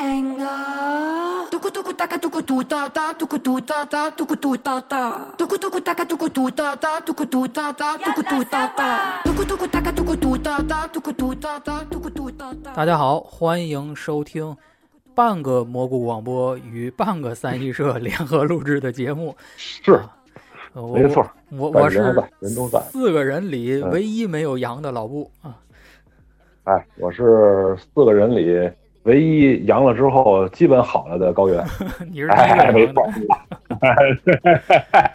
大家好，欢迎收听半个蘑菇广播与半个三一社联合录制的节目。是，没错，我我是人都在四个人里唯一没有羊的老布啊。哎，我是四个人里。唯一阳了之后基本好了的高原。你是第一哎，没错的。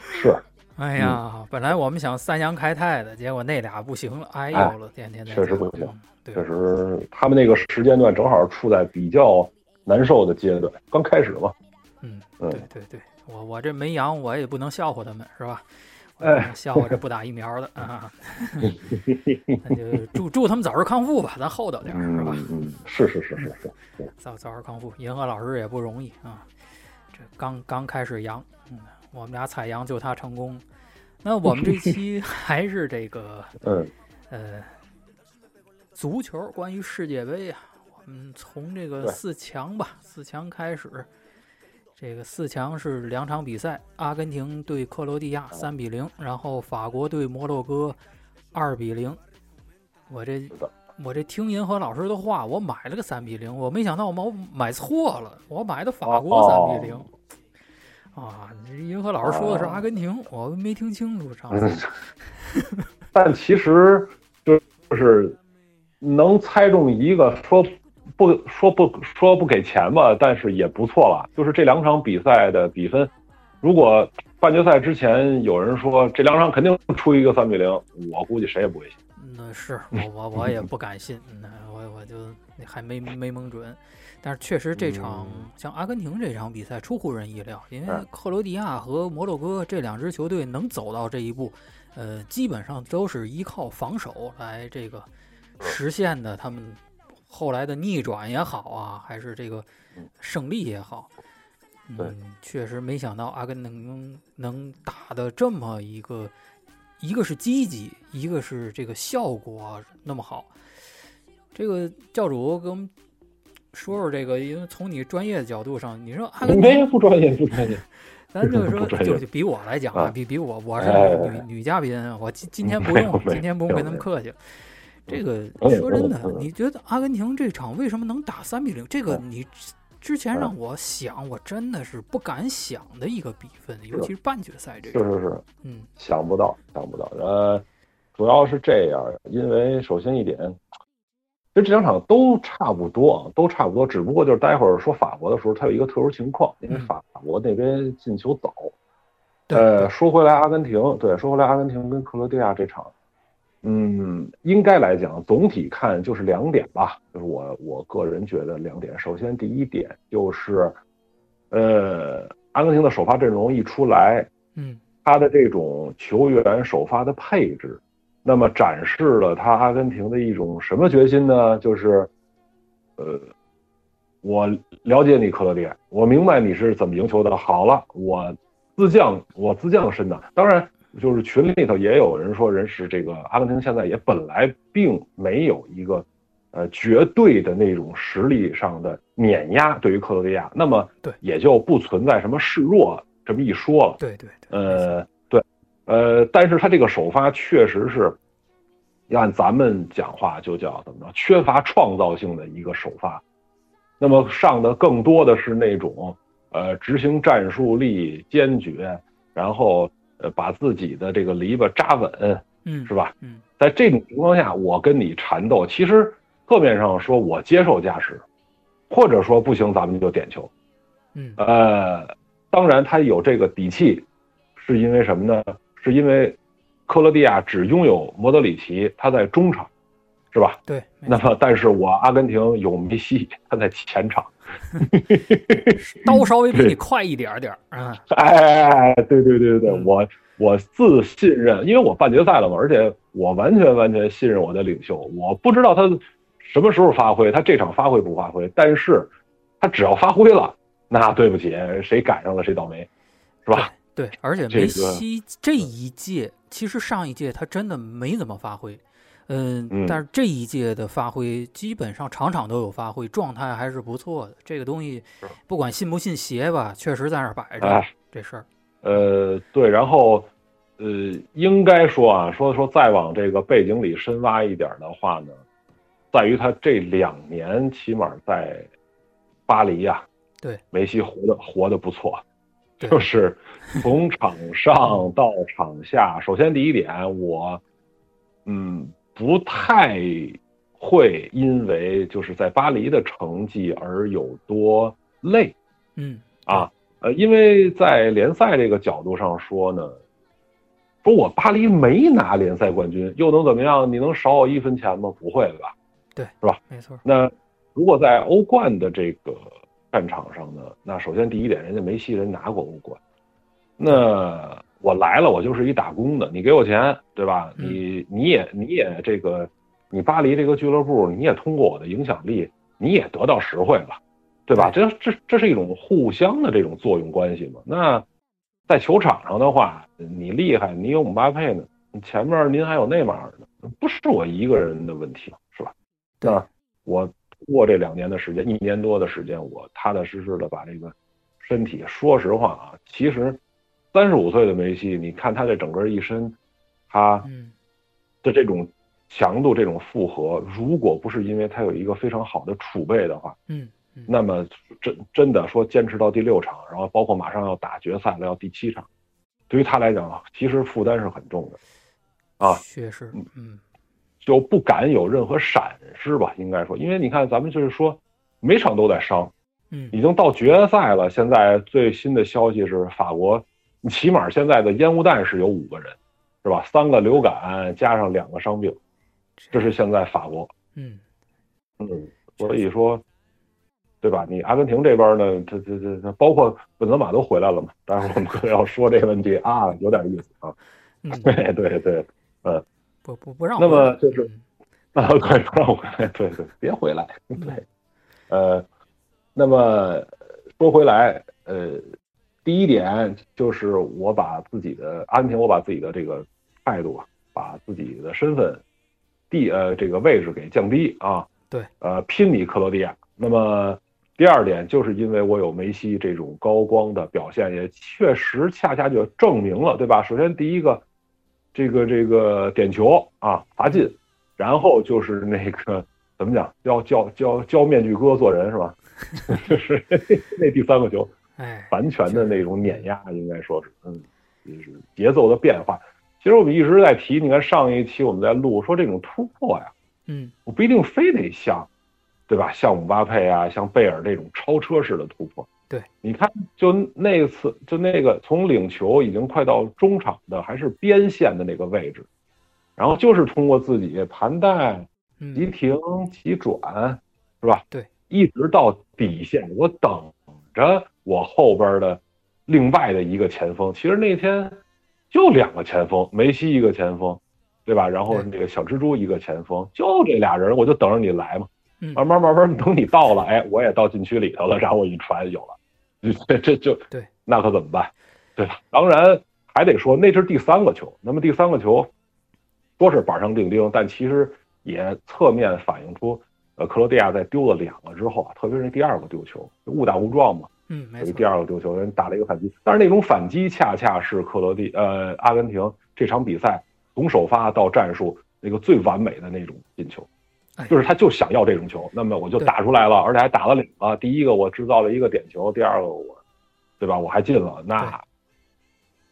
是，哎呀，本来我们想三阳开泰的，结果那俩不行了，哎呦哎了，天天的确实不行确，实他们那个时间段正好处在比较难受的阶段，刚开始嘛。嗯，嗯对对对，我我这没阳，我也不能笑话他们，是吧？我哎笑话这不打疫苗的啊，那就祝祝他们早日康复吧，咱厚道点儿，是吧？嗯嗯，是是是是是，早早日康复。银河老师也不容易啊，这刚刚开始阳，嗯，我们俩采阳就他成功。那我们这期 还是这个嗯呃足球，关于世界杯啊，我们从这个四强吧，四强开始。这个四强是两场比赛，阿根廷对克罗地亚三比零，然后法国对摩洛哥二比零。我这，我这听银河老师的话，我买了个三比零，我没想到我买买错了，我买的法国哦三比零。啊，这银河老师说的是阿根廷，我没听清楚上次。嗯，但其实就是能猜中一个，说不说不说不给钱吧，但是也不错了。就是这两场比赛的比分，如果半决赛之前有人说这两场肯定出一个三比零，我估计谁也不会信。那是我我我也不敢信，那我我就还没没蒙准。但是确实这场、嗯像阿根廷这场比赛出乎人意料，因为嗯克罗地亚和摩洛哥这两支球队能走到这一步，呃，基本上都是依靠防守来这个实现的。他们后来的逆转也好啊，还是这个嗯胜利也好，嗯，确实没想到阿根廷能打的这么一个，一个是积极，一个是这个效果那么好。这个教主给我们说说这个，因为从你专业的角度上，你说阿根廷，没不专业不专业，咱就 是说，就就比我来讲啊，啊比比我，我是哎女女嘉宾，我今今天不用，今天不用跟他们客气。这个嗯说真的你觉得阿根廷这场为什么能打三比零？这个嗯你之之前嗯让我想，我真的是不敢想的一个比分，尤其是半决赛这个。是是是，嗯想不到想不到。呃，主要是这样，因为首先一点，其实这两场都差不多，啊，都差不多，只不过就是待会儿说法国的时候，它有一个特殊情况，因为嗯法国那边进球早。对呃，说回来，阿根廷，对，说回来，阿根廷跟克罗地亚这场，嗯，应该来讲，总体看就是两点吧，就是我我个人觉得两点。首先，第一点就是，呃，阿根廷的首发阵容一出来，嗯他的这种球员首发的配置，那么展示了他阿根廷的一种什么决心呢？就是，呃，我了解你克罗地亚，我明白你是怎么赢球的。好了，我自降，我自降身的。当然，就是群里头也有人说，人是这个阿根廷现在也本来并没有一个。呃，绝对的那种实力上的碾压对于克罗地亚，那么对也就不存在什么示弱这么一说了。对对对，呃，对，呃，但是他这个首发确实是，要按咱们讲话就叫怎么着，缺乏创造性的一个首发。那么上的更多的是那种呃执行战术力坚决，然后呃把自己的这个篱笆扎稳，嗯是吧？嗯在这种情况下，我跟你缠斗，其实侧面上说我接受加时，或者说不行，咱们就点球。嗯呃，当然他有这个底气，是因为什么呢？是因为克罗地亚只拥有莫德里奇，他在中场，是吧？对，那么，但是我阿根廷有梅西，他在前场。刀稍微比你快一点点儿啊。哎，对对对对，对我我自信任，因为我半决赛了嘛，而且我完全完全信任我的领袖。我不知道他什么时候发挥，他这场发挥不发挥，但是他只要发挥了，那对不起，谁赶上了谁倒霉，是吧？对，而且梅西这一届，其实上一届他真的没怎么发挥。嗯，嗯但是这一届的发挥基本上场场都有发挥，状态还是不错的。这个东西不管信不信邪吧，确实在那儿摆着、哎这事儿。呃，对，然后，呃，应该说啊，说说再往这个背景里深挖一点的话呢，在于他这两年起码在巴黎呀、对，梅西活的活的不错，就是从场上到场下，首先第一点，我嗯不太会因为就是在巴黎的成绩而有多累。嗯啊，呃，因为在联赛这个角度上说呢，说我巴黎没拿联赛冠军，又能怎么样？你能少我一分钱吗？不会吧？对，是吧？没错。那如果在欧冠的这个战场上呢，那首先第一点，人家梅西人拿过欧冠，那我来了，我就是一打工的，你给我钱，对吧？嗯你你也你也这个，你巴黎这个俱乐部，你也通过我的影响力，你也得到实惠了，对吧？这这这是一种互相的这种作用关系嘛。那在球场上的话，你厉害，你有姆巴佩呢，前面您还有内马尔呢，不是我一个人的问题，是吧？对那我通过这两年的时间，一年多的时间，我踏踏实实的把这个身体，说实话啊，其实三十五岁的梅西，你看他这整个一身，他嗯的这种强度、这种负荷，如果不是因为他有一个非常好的储备的话，嗯嗯，那么真真的说坚持到第六场，然后包括马上要打决赛了，要第七场，对于他来讲，其实负担是很重的。啊确实，嗯就不敢有任何闪失吧，应该说，因为你看咱们就是说每场都在伤，嗯已经到决赛了。现在最新的消息是法国，起码现在的烟雾弹是有五个人，是吧？三个流感加上两个伤病，这是现在法国。嗯嗯，所以说，对吧？你阿根廷这边呢，这这这这包括本泽马都回来了嘛？待会儿我们可能要说这个问题啊，有点意思啊。嗯，对对对，不不不让那么就是嗯啊，对，不让回来，对对，别回来，对，呃，那么说回来，呃，第一点就是我把自己的安平，我把自己的这个态度啊，把自己的身份地呃这个位置给降低啊，对，呃，拼你克罗地亚。那么第二点就是因为我有梅西这种高光的表现，也确实恰恰就证明了，对吧？首先第一个，这个这个点球啊罚进，然后就是那个怎么讲，教教教教面具哥做人是吧？就是那第三个球哎，完全的那种碾压，应该说是，嗯，就是节奏的变化。其实我们一直在提，你看上一期我们在录说这种突破呀，嗯我不一定非得像，对吧？像姆巴佩啊，像贝尔这种超车式的突破。对，你看，就那次，就那个从领球已经快到中场的，还是边线的那个位置，然后就是通过自己盘带急嗯停急转，是吧？对，一直到底线，我等着我后边的另外的一个前锋。其实那天就两个前锋，梅西一个前锋，对吧？然后那个小蜘蛛一个前锋，就这俩人，我就等着你来嘛。嗯慢慢慢慢等你到了，哎，我也到禁区里头了，然后我一传有了，这这就对，那可怎么办？对吧？当然还得说那是第三个球，那么第三个球说是板上钉钉，但其实也侧面反映出，呃，克罗地亚在丢了两个之后啊，特别是那第二个丢球，误打误撞嘛，嗯，没错第，二个丢球，人打了一个反击，但是那种反击恰恰是克罗地呃阿根廷这场比赛从首发到战术那个最完美的那种进球。哎就是他就想要这种球，那么我就打出来了，而且还打了两个。第一个我制造了一个点球，第二个我，对吧？我还进了，那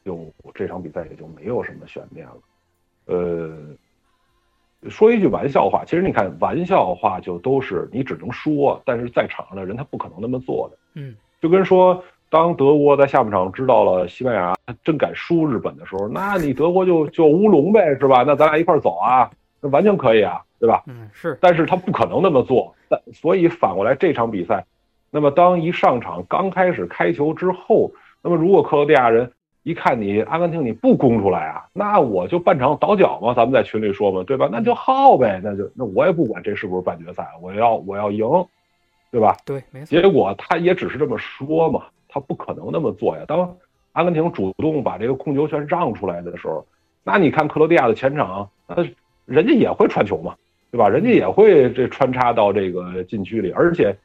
就这场比赛也就没有什么悬念了。呃，说一句玩笑话，其实你看玩笑话就都是你只能说，但是在场上的人他不可能那么做的。嗯就跟说，当德国在下半场知道了西班牙真敢输日本的时候，那你德国就就乌龙呗，是吧？那咱俩一块儿走啊，那完全可以啊，对吧？嗯是，但是他不可能那么做，但所以反过来这场比赛，那么当一上场刚开始开球之后，那么如果克罗地亚人一看你阿根廷你不攻出来啊，那我就半场倒脚嘛，咱们在群里说嘛，对吧？那就耗呗，那就那我也不管这是不是半决赛，我要我要赢，对吧？对，没错，结果他也只是这么说嘛，他不可能那么做呀。当阿根廷主动把这个控球权让出来的时候，那你看克罗地亚的前场，那人家也会传球嘛，对吧？人家也会这穿插到这个禁区里，而且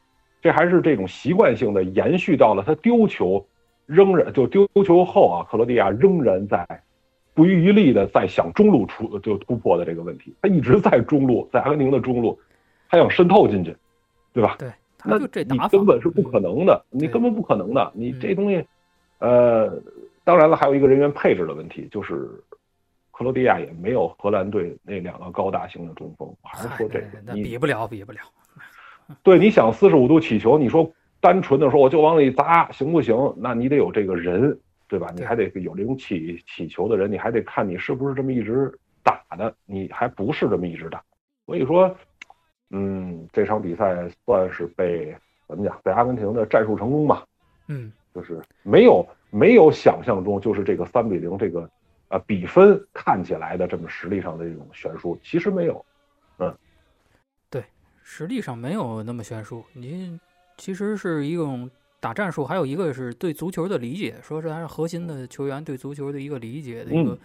这还是这种习惯性的延续到了他丢球仍然就丢球后啊，克罗地亚仍然在不遗余力的在想中路出就突破的这个问题，他一直在中路，在阿根廷的中路，他想渗透进去，对吧？对，那他就这你打法根本是不可能的，你根本不可能的。你嗯这东西，呃，当然了，还有一个人员配置的问题，就是克罗地亚也没有荷兰队那两个高大型的中锋。我还是说这个那，那你比不了，比不了。对你想四十五度起球，你说单纯的说我就往里砸行不行？那你得有这个人，对吧？你还得有这种起起球的人，你还得看你是不是这么一直打的，你还不是这么一直打。所以说，嗯，这场比赛算是被怎么讲，被阿根廷的战术成功吧。嗯，就是没有没有想象中就是这个三比零这个呃比分看起来的这么实力上的这种悬殊，其实没有。嗯，对实力上没有那么悬殊，您其实是一种打战术，还有一个是对足球的理解，说是还是核心的球员对足球的一个理解的一个、嗯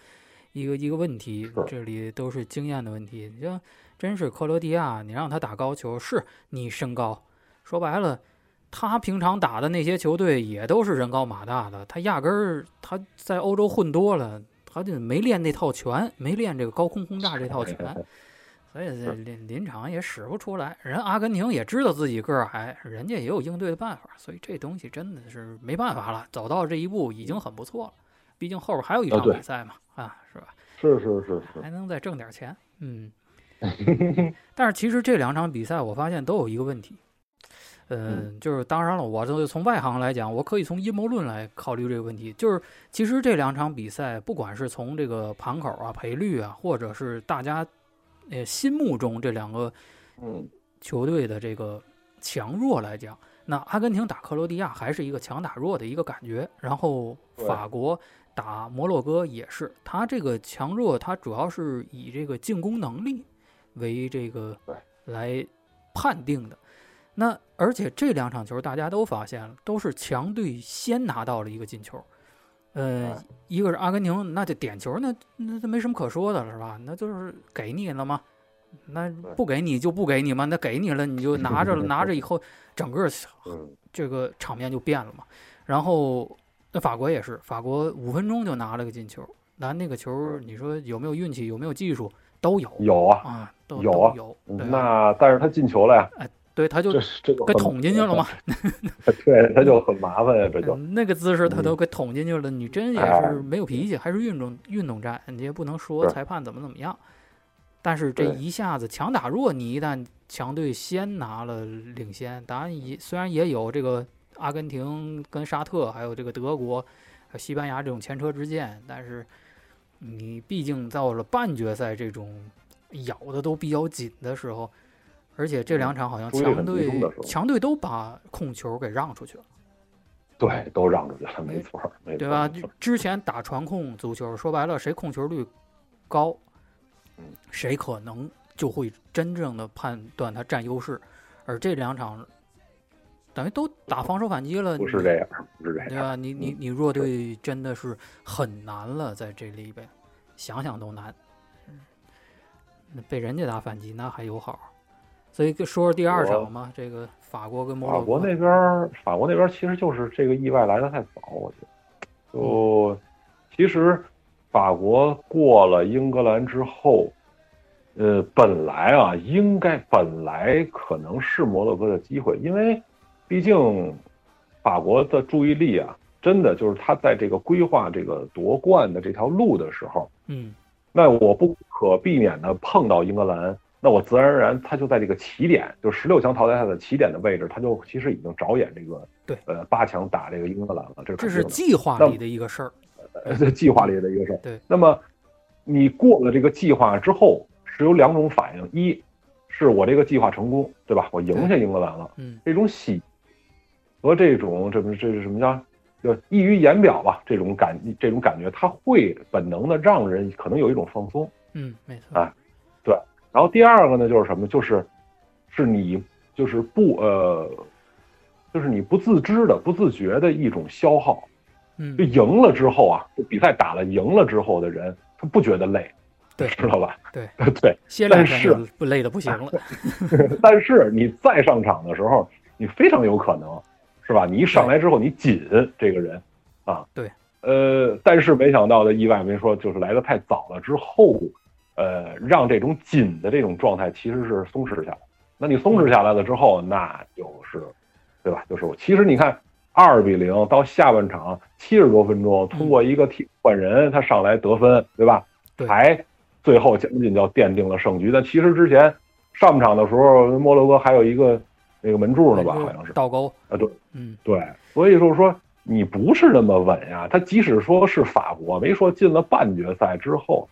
一个一个问题，这里都是经验的问题。你像真是克罗地亚，你让他打高球，是你身高，说白了。他平常打的那些球队也都是人高马大的，他压根儿他在欧洲混多了，他就没练那套拳，没练这个高空轰炸这套拳，所以这临临场也使不出来。人阿根廷也知道自己个儿矮，人家也有应对的办法，所以这东西真的是没办法了。走到这一步已经很不错了，毕竟后边还有一场比赛嘛，啊，是吧？是是是是，还能再挣点钱，嗯。但是其实这两场比赛，我发现都有一个问题，嗯，就是当然了，我这从外行来讲，我可以从阴谋论来考虑这个问题。就是其实这两场比赛，不管是从这个盘口啊、赔率啊，或者是大家呃心目中这两个嗯，球队的这个强弱来讲，那阿根廷打克罗地亚还是一个强打弱的一个感觉，然后法国打摩洛哥也是，它这个强弱它主要是以这个进攻能力为这个来判定的。那而且这两场球大家都发现了，都是强队先拿到了一个进球。呃，一个是阿根廷，那就点球，那那那没什么可说的了，是吧？那就是给你了吗？那不给你就不给你嘛，那给你了你就拿着了，拿着以后整个嗯，这个场面就变了嘛。然后那法国也是，法国五分钟就拿了个进球，拿那个球，你说有没有运气，有没有技术，都有。有啊，啊，都有啊。有。那但是他进球了呀，哎对，他就给捅进去了嘛。对，他就很麻烦呀，这就。嗯那个姿势他嗯。都给捅进去了，你真也哎。是没有脾气，还是运动运动战，你也不能说裁判怎么怎么样。但是这一下子强打弱，你一旦强队先拿了领先，当然也虽然也有这个阿根廷跟沙特，还有这个德国、还有西班牙这种前车之鉴，但是你毕竟到了半决赛这种咬的都比较紧的时候，而且这两场好像强队强队都把控球给让出去了。对，都让出去了，没错，没错，对吧？之前打传控足球，说白了，谁控球率高嗯，谁可能就会真正的判断他占优势。而这两场等于都打防守反击了，不是这样，不是这样，对吧？你你你弱队真的是很难了，在这里边想想都难。嗯那被人家打反击那还有好，所以说说第二场嘛，这个法国跟摩洛哥，法国那边，法国那边其实就是这个意外来的太早，我觉得。就其实法国过了英格兰之后，呃，本来啊，应该本来可能是摩洛哥的机会，因为毕竟法国的注意力啊，真的就是他在这个规划这个夺冠的这条路的时候，嗯，那我不可避免的碰到英格兰，那我自然而然他就在这个起点，就十六强淘汰赛的起点的位置，他就其实已经着眼这个对呃八强打这个英格兰了，这是这是计划里的一个事儿。呃计划里的一个事儿。对，那么你过了这个计划之后，是有两种反应：一是我这个计划成功，对吧？我赢下英格兰了，嗯这种喜和这种这么这是什么叫？就溢于言表吧，这种感这种感觉，它会本能的让人可能有一种放松。嗯，没错。啊然后第二个呢，就是什么？就是是你就是不呃，就是你不自知的、不自觉的一种消耗。嗯就，赢了之后啊，就比赛打了赢了之后的人，他不觉得累，对知道吧？对对，歇两但是天不累的不行了。但是你再上场的时候，你非常有可能，是吧？你一上来之后，你紧这个人，啊，对，呃，但是没想到的意外，没说就是来的太早了之后，呃，让这种紧的这种状态其实是松弛下来。那你松弛下来了之后，那就是，对吧？就是其实你看二比零到下半场七十多分钟，通过一个替换人他上来得分，对吧？对还最后将近就奠定了胜局。但其实之前上半场的时候，摩洛哥还有一个那个门柱呢吧，好像是。倒钩，啊，对。嗯，对，所以就是说你不是那么稳呀。他即使说是法国，没说进了半决赛之后，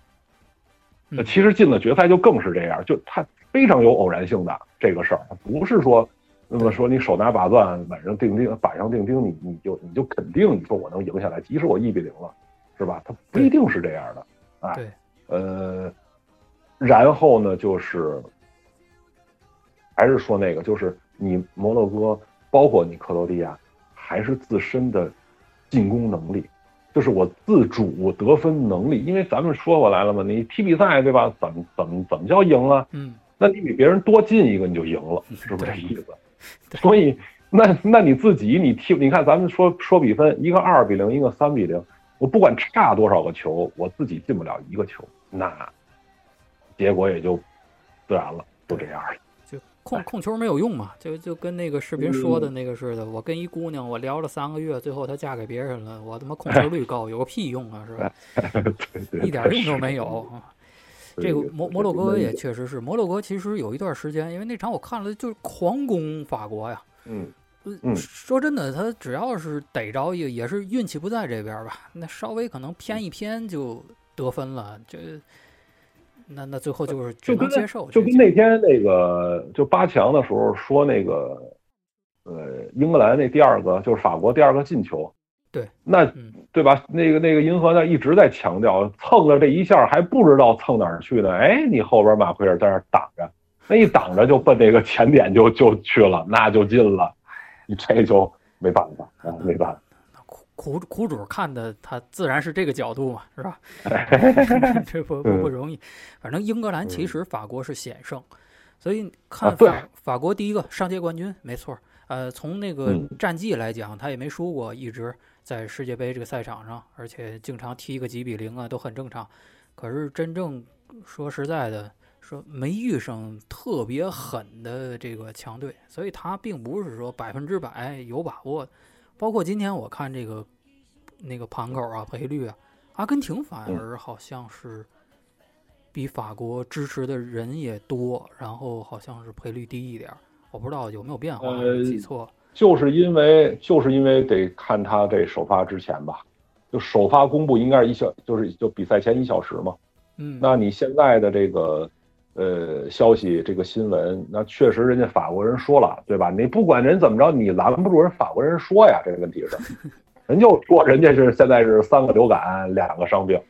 那嗯其实进了决赛就更是这样，就他非常有偶然性的这个事儿，他不是说那么说你手拿把攥，板上钉钉，板上钉钉，你你就你就肯定你说我能赢下来，即使我一比零了，是吧？他不一定是这样的，哎，对，呃，然后呢，就是还是说那个，就是你摩洛哥，包括你克罗地亚，还是自身的进攻能力，就是我自主得分能力。因为咱们说过来了嘛，你踢比赛对吧？怎么怎么怎么叫赢了？嗯，那你比别人多进一个你就赢了，是不是这意思？所以那那你自己你踢，你看咱们说说比分，一个二比零，一个三比零，我不管差多少个球，我自己进不了一个球，那结果也就自然了，就这样了。就控控球没有用嘛，就就跟那个视频说的那个似的。我跟一姑娘，我聊了三个月，最后她嫁给别人了，我他妈控球率高，有个屁用啊，是吧？一点用都没有。啊这个摩摩洛哥也确实是，摩洛哥其实有一段时间，因为那场我看了，就是狂攻法国呀。嗯说真的，他只要是逮着也也是运气不在这边吧，那稍微可能偏一偏就得分了，这那那最后就是只就跟能接受。就跟那天那个就八强的时候说那个，呃，英格兰那第二个就是法国第二个进球，对，那嗯对吧？那个那个银河呢一直在强调蹭了这一下还不知道蹭哪儿去呢，哎，你后边马奎尔在那儿挡着，那一挡着就奔这个前点就就去了，那就进了，你这就没办法啊，没办法。苦苦苦主看的他自然是这个角度嘛，是吧？这不不不容易。反正英格兰其实法国是险胜，所以看啊法法国第一个上届冠军没错儿。呃，从那个嗯战绩来讲，他也没输过，一直在世界杯这个赛场上，而且经常踢个几比零啊，都很正常。可是真正说实在的，说没遇上特别狠的这个强队，所以他并不是说百分之百有把握的。包括今天我看这个那个盘口啊、赔率啊，阿根廷反嗯而好像是比法国支持的人也多，然后好像是赔率低一点。我不知道有没有变化，呃记错。就是因为就是因为得看他这首发之前吧，就首发公布应该是一小，就是就比赛前一小时嘛。嗯，那你现在的这个呃消息，这个新闻，那确实人家法国人说了，对吧？你不管人怎么着，你拦不住人法国人说呀，这个问题是，人就说人家是现在是三个流感，两个伤病，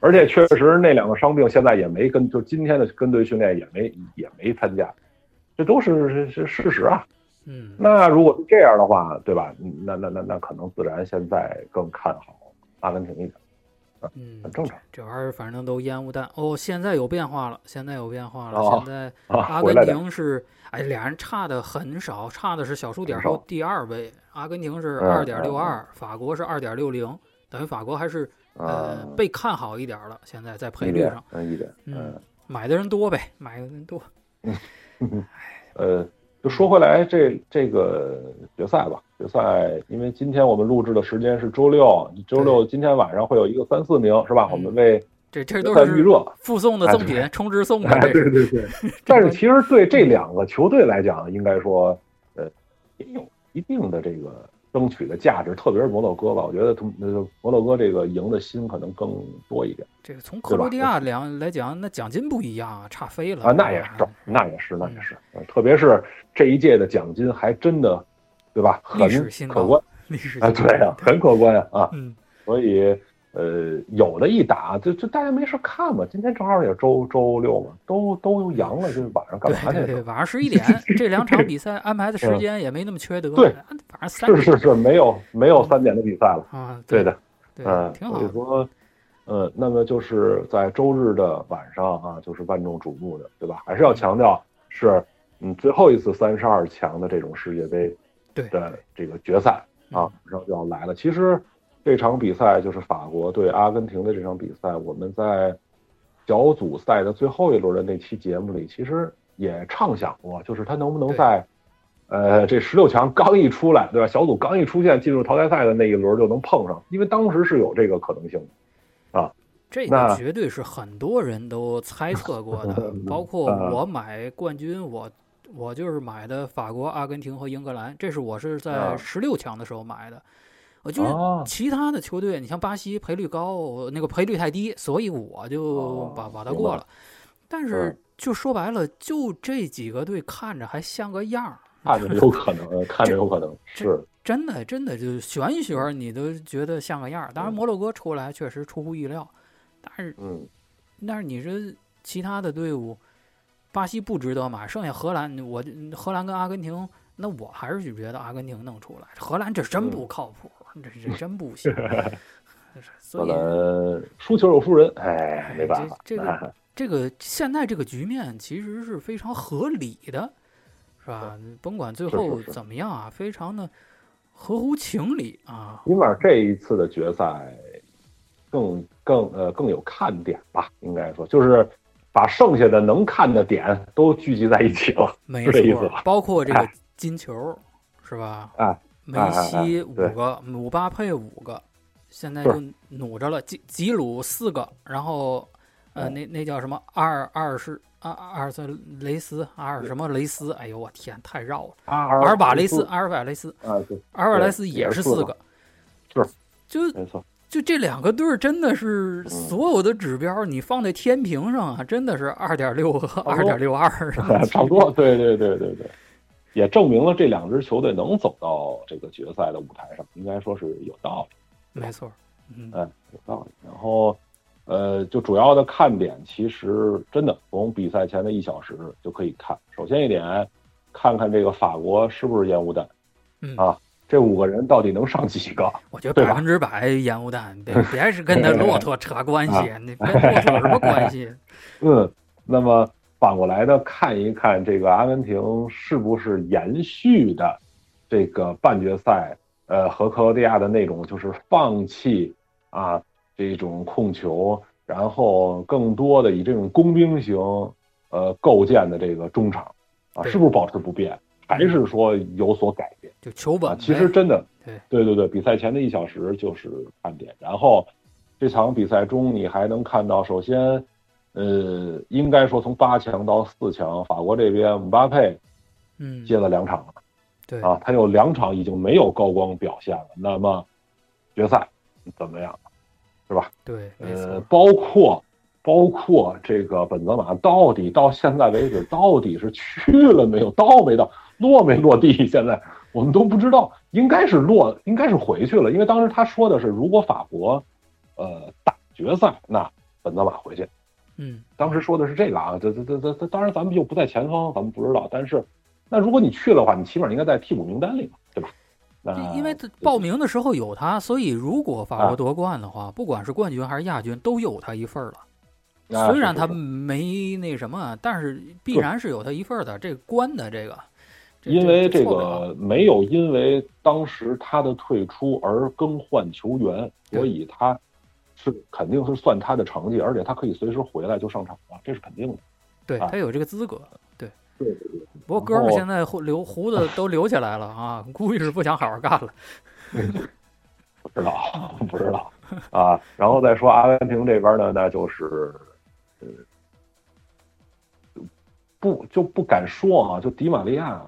而且确实那两个伤病现在也没跟，就今天的跟队训练也没也没参加，这都是是事实啊。嗯，那如果是这样的话，对吧？嗯那那那那可能自然现在更看好阿根廷一点，嗯很，正常这玩意儿反正都烟雾弹。哦，现在有变化了，现在有变化了。哦现在啊。阿根廷是，哎，俩人差的很少，差的是小数点后第二位。阿根廷是嗯二点六二，法国是二点六零，等于法国还是呃嗯，被看好一点儿了。现在在赔率上，，嗯，一点，嗯嗯，买的人多呗，买的人多。呃，就说回来这这个决赛吧，决赛，因为今天我们录制的时间是周六，周六今天晚上会有一个三四名是吧？嗯我们为这这都是赛预热。附送的哎赠品，充值送 的，哎，对对对。但是其实对这两个球队来讲，应该说，呃，也有一定的这个争取的价值，特别是摩洛哥吧，我觉得他们呃摩洛哥这个赢的心可能更多一点这个从克罗地亚两来讲，那奖金不一样啊，差飞了啊。那也是，那也是，那也是，呃特别是这一届的奖金还真的，对吧？很可观历史啊，对啊，很可观啊啊。嗯，所以呃，有的一打就就大家没事看嘛，今天正好也周周六嘛，都都阳了，就是晚上干嘛去？对对对，晚上十一点，这两场比赛安排的时间也没那么缺德，对晚上三点是是是，没有没有三点的比赛了。啊，对的，对，嗯，挺好所以。说，呃，那么就是在周日的晚上啊，就是万众瞩目的，对吧？还是要强调是，嗯，最后一次三十二强的这种世界杯对的这个决赛啊，然后就要来了。其实这场比赛就是法国对阿根廷的这场比赛，我们在小组赛的最后一轮的那期节目里，其实也畅想过，就是他能不能在。呃，这十六强刚一出来，对吧？小组刚一出现，进入淘汰赛的那一轮就能碰上，因为当时是有这个可能性的。啊这个绝对是很多人都猜测过的，包括啊我买冠军，我我就是买的法国、阿根廷和英格兰，这是我是在啊十六强的时候买的。我就其他的球队，你像巴西赔率高，那个赔率太低，所以我就哦把把它过了。但是嗯就说白了，就这几个队看着还像个样儿，看着有可能，看着有可能是真的真的就是选一选，你都觉得像个样儿。当然，嗯。摩洛哥出来确实出乎意料，但是嗯，但是你说其他的队伍，巴西不值得买，剩下荷兰，我荷兰跟阿根廷，那我还是觉得阿根廷能出来，荷兰这真不靠谱，这这真不行。所可以输球有输人，哎，没办法。这这个这个现在这个局面其实是非常合理的，是吧？甭管最后是是怎么样啊，非常的合乎情理啊。起码这一次的决赛更更呃更有看点吧，应该说就是把剩下的能看的点都聚集在一起了。没错，包括这个哎金球，是吧？哎梅西五个，姆巴佩五个，现在就努着了。吉吉鲁四个，然后呃，哎那那叫什么阿尔阿尔是阿阿尔斯雷斯阿尔什么雷斯？哎呦我天，太绕了。阿阿尔瓦雷斯，阿尔瓦雷斯，啊，阿尔瓦雷斯也是四四个。是，就没错，就这两个队儿真的是嗯所有的指标，你放在天平上啊，真的是二点六和二点六二，差不多，对对对对对，也证明了这两支球队能走到这个决赛的舞台上，应该说是有道理。没错。嗯，哎，有道理。然后，呃，就主要的看点，其实真的从比赛前的一小时就可以看。首先一点，看看这个法国是不是烟雾弹，嗯啊这五个人到底能上几个？我觉得百分之百烟雾弹，别 别是跟那骆驼扯关系，啊你跟骆驼有什么关系？嗯，那么反过来的，看一看这个阿根廷是不是延续的这个半决赛，呃，和克罗地亚的那种就是放弃啊这种控球，然后更多的以这种工兵型呃构建的这个中场啊，是不是保持不变，还是说有所改变？就球本。，啊其实真的，对对对对，比赛前的一小时就是看点，然后这场比赛中你还能看到，首先，呃，应该说从八强到四强，法国这边姆巴佩嗯，接了两场了对啊，他有两场已经没有高光表现了，那么决赛怎么样？是吧？对，呃，包括包括这个本泽马到底到现在为止到底是去了没有，到没到，落没落地，现在我们都不知道，应该是落，应该是回去了，因为当时他说的是，如果法国呃打决赛，那本泽马回去。嗯，当时说的是这个啊，这这这这这，当然咱们就不在前方，咱们不知道，但是那如果你去的话，你起码应该在替补名单里嘛，对吧？那因为他报名的时候有他，所以如果法啊国夺冠的话，不管是冠军还是亚军，都有他一份儿了。啊虽然他没那什么，但是必然是有他一份儿的。这个关的这个，因为这个没有因为当时他的退出而更换球员，所以他是肯定是算他的成绩，而且他可以随时回来就上场了，这是肯定的。啊对他有这个资格。对，对对对，不过哥们儿现在胡留胡子都留起来了啊，估计是不想好好干了。不知道不知道啊。然后再说阿根廷这边呢，那就是呃不就不敢说啊，就迪玛利亚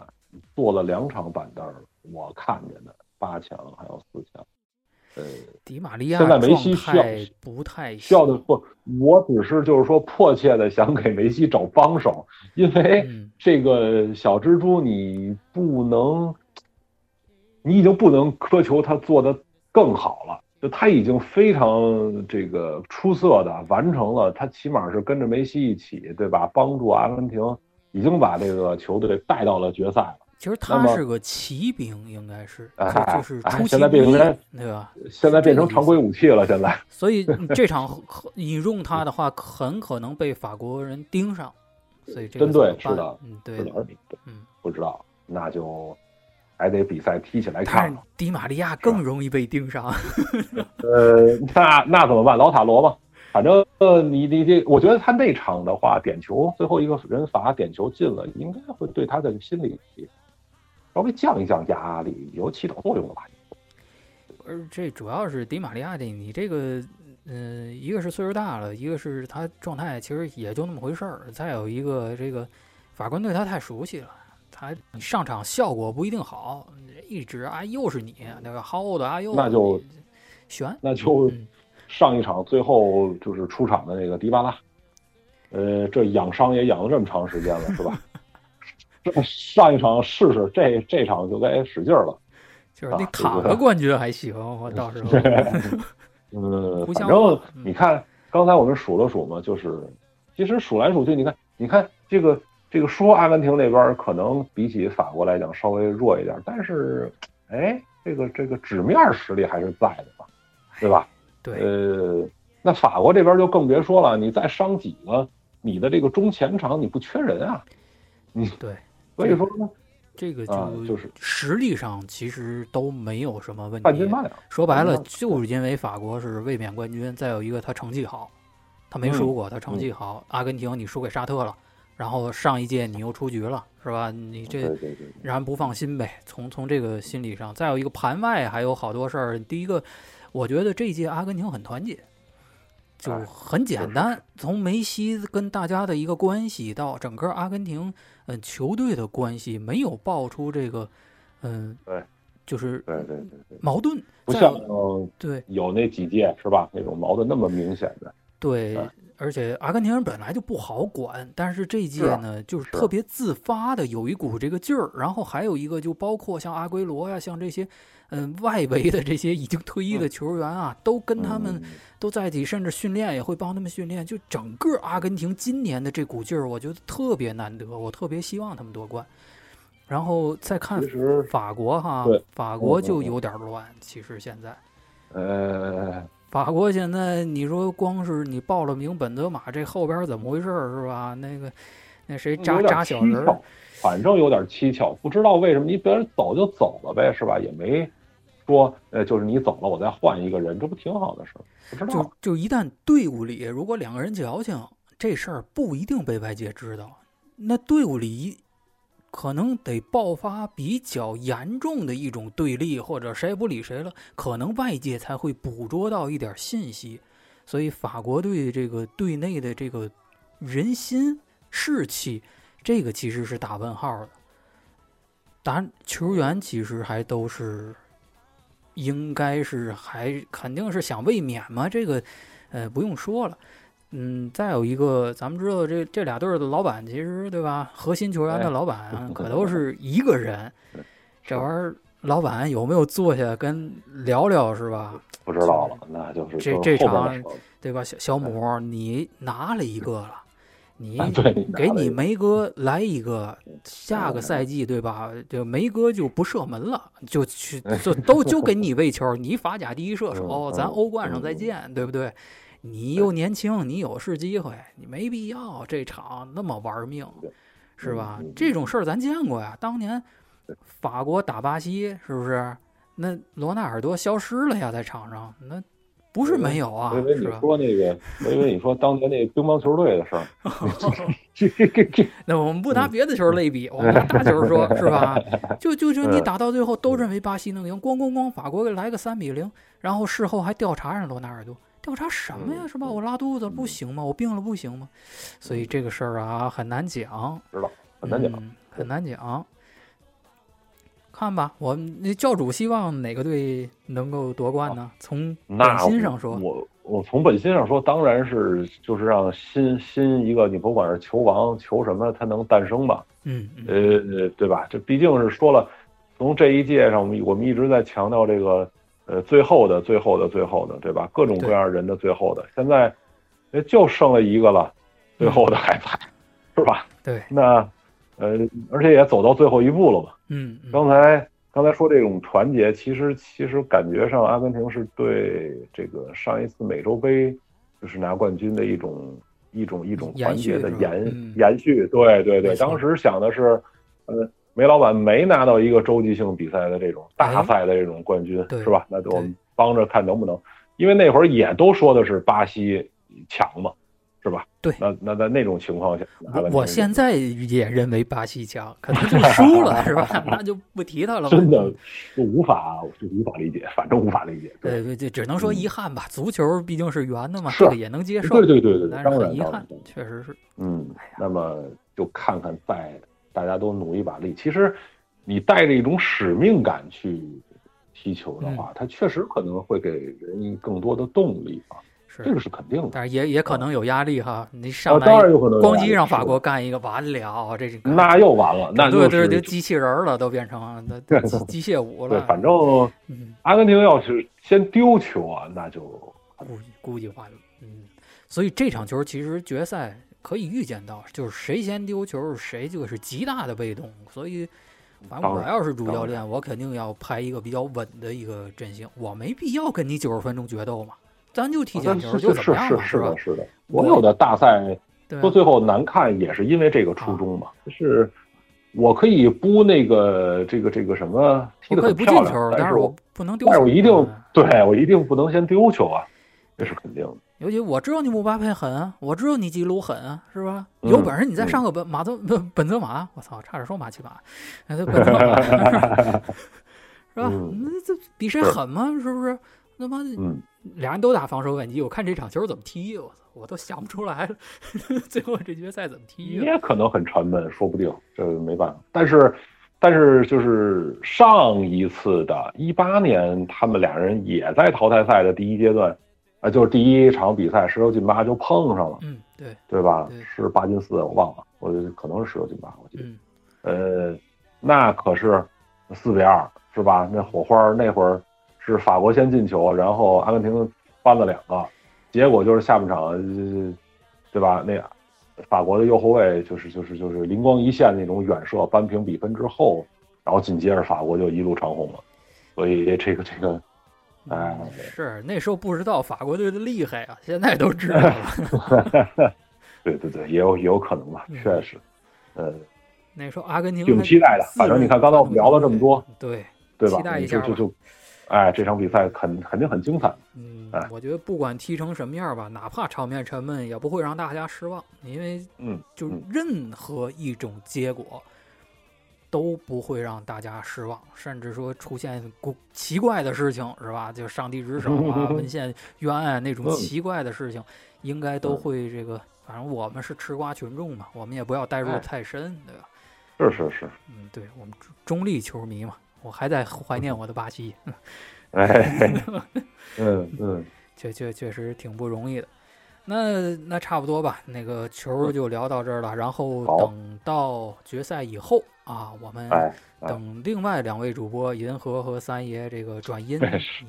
坐了两场板凳儿，我看见的八强还有四强，呃。迪玛利亚现在梅西需要不太需要的不，我只是就是说迫切的想给梅西找帮手，因为嗯，这个小蜘蛛你不能，你已经不能苛求他做的更好了，就他已经非常这个出色的完成了，他起码是跟着梅西一起，对吧？帮助阿根廷已经把这个球队带到了决赛了。其实他是个骑兵，应该是，哎就就是哎出其现在变成，对吧？现在变成常规武器了，现在 所以嗯 这场很引用他的话，很可能被法国人盯上，所以这个针对是的嗯，对的，嗯，不知道，那就还得比赛踢起来看了。迪玛利亚更容易被盯上，呃，那那怎么办？老塔罗嘛，反正呃，你你这，我觉得他那场的话，点球最后一个人罚点球进了，应该会对他的心理稍微降一降压力，有起到作用了吧？而这主要是迪玛利亚的，你这个，嗯、一个是岁数大了，一个是他状态其实也就那么回事儿，再有一个这个法官对他太熟悉了，他上场效果不一定好，一直啊又是你那个薅的啊又那就悬，那就嗯上一场最后就是出场的那个迪巴拉，呃，这养伤也养了这么长时间了，是吧？这上一场试试，这这场就该使劲儿了。就是你啊这个躺个冠军还行，我到时候 嗯，不像反正我嗯你看，刚才我们数了数嘛，就是其实数来数去，你看，你看这个这个说阿根廷那边可能比起法国来讲稍微弱一点，但是哎，这个这个纸面实力还是在的嘛，对吧？对，呃，那法国这边就更别说了，你再伤几个，你的这个中前场你不缺人啊，你对，所以说呢，这个就就是实力上其实都没有什么问题。半斤八两。说白了，嗯就是因为法国是卫冕冠军，再有一个他成绩好，他没输过，他成绩好。阿根廷你输给沙特了，然后上一届你又出局了，是吧？你这让人不放心呗。从从这个心理上，再有一个盘外还有好多事儿。第一个，我觉得这一届阿根廷很团结，就哎很简单。从梅西跟大家的一个关系到整个阿根廷嗯、呃球队的关系，没有爆出这个嗯、对就是对对对对，矛盾。不像对有那几届是吧？那种矛盾那么明显的。对啊，而且阿根廷人本来就不好管，但是这一届呢，就是是特别自发的有一股这个劲儿。然后还有一个，就包括像阿圭罗呀，像这些嗯外围的这些已经退役的球员啊，都跟他们嗯都在一起，甚至训练也会帮他们训练。就整个阿根廷今年的这股劲儿，我觉得特别难得，我特别希望他们夺冠。然后再看法国哈，法国就有点乱，其实现在。呃，法国现在你说光是你报了名本泽马，这后边怎么回事儿是吧？那个那谁扎扎小人儿，反正有点蹊跷，不知道为什么你别人走就走了呗，是吧？也没说呃，就是你走了，我再换一个人，这不挺好的事儿？不知道就就一旦队伍里如果两个人矫情，这事儿不一定被外界知道，那队伍里可能得爆发比较严重的一种对立，或者谁也不理谁了，可能外界才会捕捉到一点信息。所以法国队这个队内的这个人心士气，这个其实是打问号的。当然，球员其实还都是应该是还肯定是想卫冕嘛，这个呃不用说了。嗯，再有一个，咱们知道这这俩队儿的老板，其实对吧？核心球员的哎老板可都是一个人。这玩意儿，老板有没有坐下跟聊聊是吧？不知道了，那就是这这场对吧？小小母，你拿了一个了，你给你梅哥来一个，下个赛季对吧？就梅哥就不射门了，就去就都 就给你喂球，你法甲第一射手，嗯咱嗯欧冠上再嗯见，对不对？你又年轻，你有是机会，你没必要这场那么玩命，是吧？这种事儿咱见过呀，当年法国打巴西是不是？那罗纳尔多消失了呀，在场上，那不是没有啊我以为，你？说那个，我以为你说当年那乒乓球队的事儿。这这这这，那我们不嗯拿别的球类比，我们拿大球说，是吧？就就就你打到最后都认为巴西能赢，咣咣咣，法国来个三比零，然后事后还调查上罗纳尔多，调查什么呀？嗯是吧？我拉肚子不行吗？我病了不行吗？所以这个事儿啊很难讲，知道很难讲。嗯，很难讲。看吧，我们那教主希望哪个队能够夺冠呢？从本心上说，我我从本心上说，当然是就是让新新一个，你甭管是球王球什么，他能诞生吧？嗯嗯呃，对吧？这毕竟是说了，从这一届上，我们我们一直在强调这个呃最后的最后的最后的，对吧？各种各样人的最后的，现在呃就剩了一个了，最后的还在，是吧？对，那呃，而且也走到最后一步了嘛。嗯，嗯刚才刚才说这种团结，其实其实感觉上阿根廷是对这个上一次美洲杯就是拿冠军的一种一种一种团结的延延续。对对对，当时想的是，呃，梅老板没拿到一个洲际性比赛的这种大赛的这种冠军，哎是吧？那就我们帮着看能不能，因为那会儿也都说的是巴西强嘛，是吧？对那那在那种情况下，我我现在也认为巴西强，可能就输了是吧？那就不提他了。真的就无法就无法理解，反正无法理解。对对对对，只能说遗憾吧。足球毕竟是圆的嘛，这个也能接受。对对对对对，但是很遗憾，，确实是。嗯那么就看看在大家都努一把力，其实你带着一种使命感去踢球的嗯话，它确实可能会给人更多的动力啊，这，个是肯定的。但是也也可能有压力哈。你啊，上来当然有可能有咣叽让法国干一个完了，这是那又完了，那对对，就机器人儿了，都变成机机械舞了对，了。反正嗯，阿根廷要是先丢球啊，那就估计估计完了。嗯，所以这场球其实决赛可以预见到，就是谁先丢球，谁就是极大的被动。所以，反正我要是主教练，我肯定要排一个比较稳的一个阵型。我没必要跟你九十分钟决斗嘛，咱就踢但毽球就怎么样是是的，？是的，所有的大赛说最后难看也是因为这个初衷嘛，就是我可以不那个这个这个什么踢我可以得很漂亮不进球，，是我不能丢球。但是我一定嗯对我一定不能先丢球啊，这是肯定的。尤其我知道你姆巴佩狠啊，我知道你吉鲁狠啊，是吧？嗯有本事你再上个本马泽本本泽马，我操，差点说马奇马，哎，这本泽马 是吧？嗯那这比谁狠吗？是不是？那么嗯，俩人都打防守反击，我看这场球怎么踢，我操，我都想不出来了，最后这决赛怎么踢啊？也可能很沉闷，说不定，这没办法。但是，但是就是上一次的一八年，他们俩人也在淘汰赛的第一阶段，啊、就是第一场比赛十六进八就碰上了，嗯，对，对吧？对是八进四，我忘了，我可能是十六进八，我记得。嗯，呃，那可是四比二，是吧？那火花那会儿是法国先进球，然后阿根廷扳了两个，结果就是下半场，呃对吧？那法国的右后卫就是就是就是灵光一现那种远射扳平比分之后，然后紧接着法国就一路长虹了，所以这个这个，哎，是那时候不知道法国队的厉害啊，现在都知道了。对对对，也有也有可能吧，嗯确实，呃，那时候阿根廷挺期待的反正你看刚才我们聊了这么多，对，对吧期待？一下就就就，哎，这场比赛肯肯定很精彩。嗯哎，我觉得不管踢成什么样吧，哪怕场面沉闷，也不会让大家失望，因为嗯，就嗯任何一种结果都不会让大家失望，甚至说出现古奇怪的事情是吧？就上帝之手啊、文献冤案那种嗯奇怪的事情，应该都嗯会这个。反正我们是吃瓜群众嘛，我们也不要代入哎太深，对吧？是是是，嗯，对我们中中立球迷嘛，我还在怀念我的巴西。哎，嗯 嗯，确确确实挺不容易的。那那差不多吧，那个球就聊到这儿了。然后等到决赛以后啊，我们等另外两位主播银河和三爷这个转阴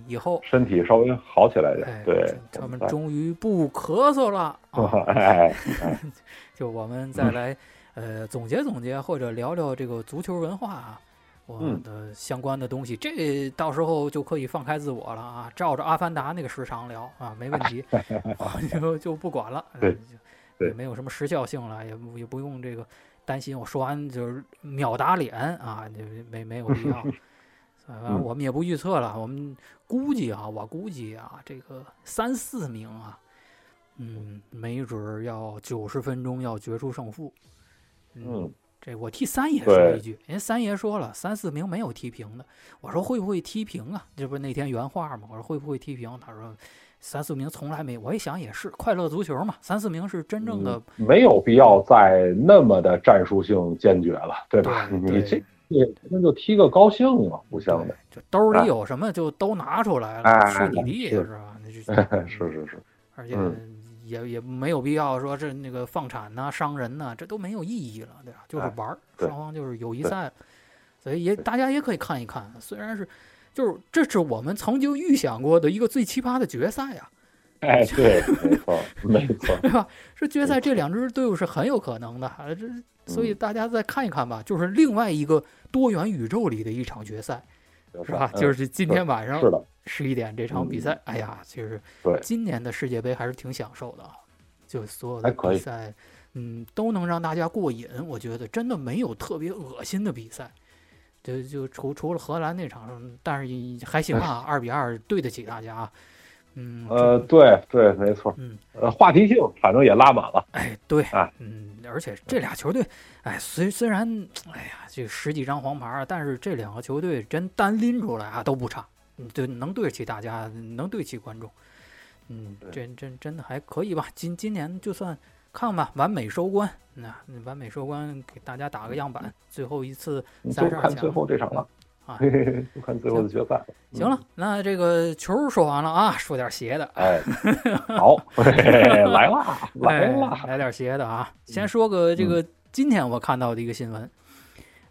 以后，身体稍微好起来哎点，，对，他们终于不咳嗽了 就我们再来呃总结总结或者聊聊这个足球文化啊。我嗯的相关的东西，这到时候就可以放开自我了啊，照着《阿凡达》那个时长聊啊，没问题，我就就不管了，也没有什么时效性了，也不也不用这个担心我说完就是秒打脸啊，就没没有必要。反正嗯我们也不预测了，我们估计啊，我估计啊，这个三四名啊，嗯，没准儿要九十分钟要决出胜负。嗯，这我替三爷说一句，人三爷说了，三四名没有踢平的。我说会不会踢平啊？这不是那天原话吗？我说会不会踢平？他说三四名从来没。我一想也是，快乐足球嘛，三四名是真正的。没有必要再那么的战术性坚决了，对吧？对你这对那就踢个高兴嘛，互相的，就兜里哎有什么就都拿出来了，哎去你地是是吧？那就 是是是，而且嗯也也没有必要说这那个放产呐、伤人呐、这都没有意义了，对吧？就是哎玩儿，对双方就是友谊赛，所以也大家也可以看一看。虽然是，就是这是我们曾经预想过的一个最奇葩的决赛啊，哎，对，没错，没错，对吧？是决赛这两支队伍是很有可能的，啊，这所以大家再看一看吧，就是另外一个多元宇宙里的一场决赛，是吧？嗯就是今天晚上是的，十一点这场比赛，哎呀，其实对今年的世界杯还是挺享受的啊，就所有的比赛，嗯，都能让大家过瘾。我觉得真的没有特别恶心的比赛，就就除除了荷兰那场，但是也还行啊，二比二对得起大家。嗯，呃，对对，没错，嗯，呃，话题性反正也拉满了，哎，对哎，嗯，而且这俩球队，哎，虽虽然，哎呀，这十几张黄牌儿，但是这两个球队真单拎出来啊都不差，嗯对，能对得起大家，能对得起观众，嗯，对真真真的还可以吧？今今年就算看吧，完美收官，那、完美收官给大家打个样板，最后一次你三十二强最后这场了，啊。嘿嘿嘿，就看最后的决赛。行了，那这个球说完了啊，说点邪的，哎，好，来啦，来哎啦，来点邪的啊！先说个这个今天我看到的一个新闻，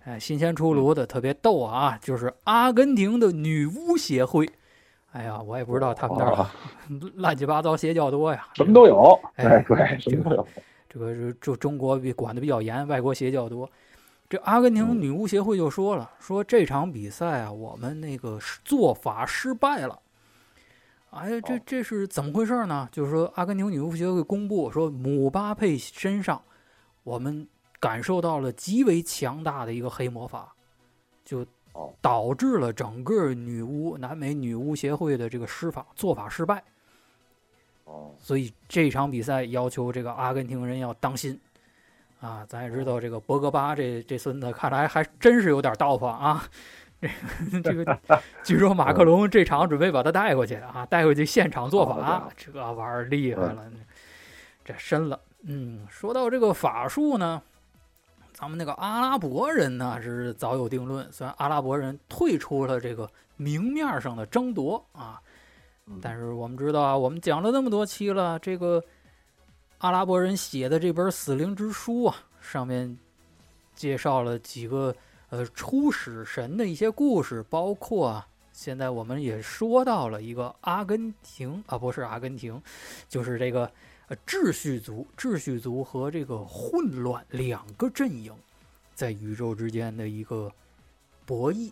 哎，新鲜出炉的，特别逗啊！就是阿根廷的女巫协会，哎呀，我也不知道他们那儿啊乱七八糟邪教多呀，什么都有，哎哎，对，什么都有，这个是就中国比管的比较严，外国邪教多。这阿根廷女巫协会就说了，说这场比赛啊，我们那个做法失败了。哎呀，这哦这是怎么回事呢？就是说，阿根廷女巫协会公布说，姆巴佩身上我们感受到了极为强大的一个黑魔法，就哦导致了整个女巫南美女巫协会的这个施法做法失败。哦，所以这场比赛要求这个阿根廷人要当心啊！咱也知道这个博格巴这这孙子，看来还真是有点道行啊。这个 这个，据说马克龙这场准备把他带过去啊，带回去现场做法这玩意儿厉害了，这深了。嗯，说到这个法术呢，咱们那个阿拉伯人呢是早有定论，虽然阿拉伯人退出了这个明面上的争夺啊，嗯但是我们知道啊，我们讲了那么多期了，这个阿拉伯人写的这本死灵之书啊，上面介绍了几个呃初始神的一些故事，包括啊，现在我们也说到了一个阿根廷啊，不是阿根廷，就是这个呃秩序族，秩序族和这个混乱两个阵营在宇宙之间的一个博弈。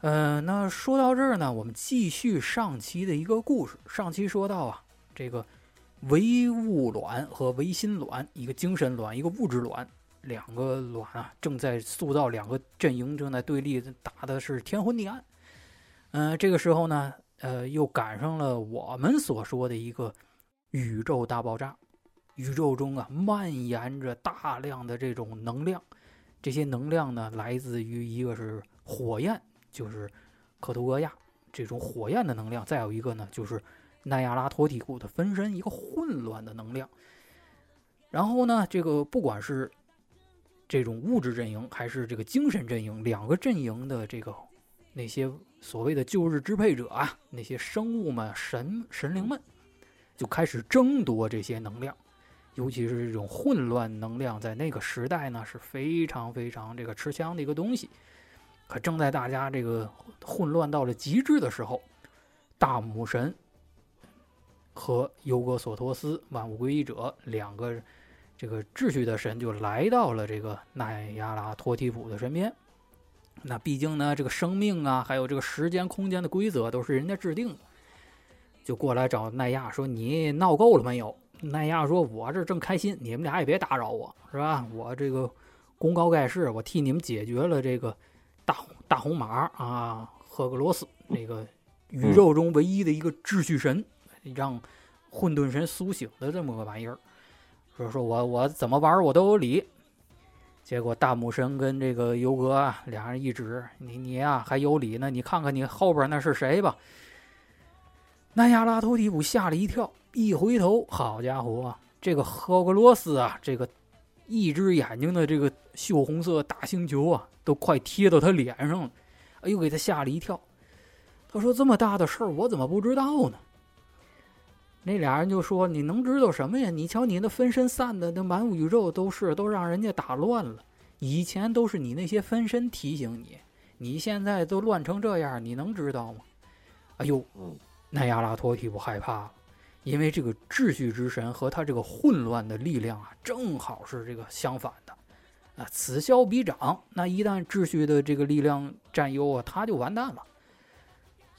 呃，那说到这儿呢，我们继续上期的一个故事。上期说到啊，这个唯物卵和唯心卵，一个精神卵，一个物质卵，两个卵啊，正在塑造两个阵营，正在对立，打的是天昏地暗。嗯、这个时候呢，呃，又赶上了我们所说的一个宇宙大爆炸。宇宙中啊，蔓延着大量的这种能量，这些能量呢，来自于一个是火焰。就是克图格亚这种火焰的能量，再有一个呢，就是奈亚拉托提古的分身，一个混乱的能量。然后呢，这个不管是这种物质阵营还是这个精神阵营，两个阵营的这个那些所谓的旧日支配者啊，那些生物们、神神灵们，就开始争夺这些能量。尤其是这种混乱能量，在那个时代呢，是非常非常这个吃香的一个东西。可正在大家这个混乱到了极致的时候，大母神和尤格索托斯万物归一者两个这个秩序的神就来到了这个奈亚拉托提普的身边。那毕竟呢，这个生命啊，还有这个时间空间的规则都是人家制定的，就过来找奈亚说：“你闹够了没有？”奈亚说：“我这正开心，你们俩也别打扰我，是吧？我这个功高盖世，我替你们解决了这个。”大大红马啊，赫格罗斯那个宇宙中唯一的一个秩序神，让混沌神苏醒的这么个玩意儿。说说我我怎么玩我都有理。结果大母神跟这个尤格啊，俩人一指，你你呀、还有理呢，你看看你后边那是谁吧。奈亚拉托提普吓了一跳，一回头，好家伙，这个赫格罗斯啊，这个一只眼睛的这个锈红色大星球啊，都快贴到他脸上了，哎呦，给他吓了一跳。他说：“这么大的事儿，我怎么不知道呢？”那俩人就说：“你能知道什么呀？你瞧你那分身散的那满宇宙都是，都让人家打乱了。以前都是你那些分身提醒你，你现在都乱成这样，你能知道吗？”哎呦，嗯，奈亚拉托提不害怕了，因为这个秩序之神和他这个混乱的力量啊，正好是这个相反的啊，此消彼长。那一旦秩序的这个力量占优啊，他就完蛋了。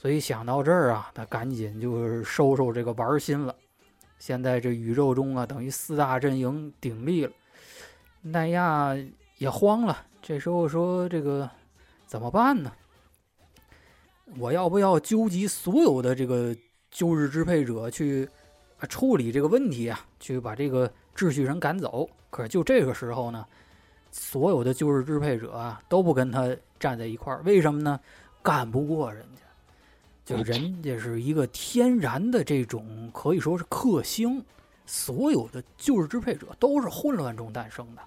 所以想到这儿啊，他赶紧就是收收这个玩心了。现在这宇宙中啊，等于四大阵营鼎立了，奈亚也慌了。这时候说这个怎么办呢？我要不要纠集所有的这个旧日支配者去处理这个问题啊？去把这个秩序人赶走？可是就这个时候呢，所有的旧日支配者啊都不跟他站在一块儿，为什么呢？干不过人家。就人家是一个天然的这种可以说是克星，所有的旧日支配者都是混乱中诞生的。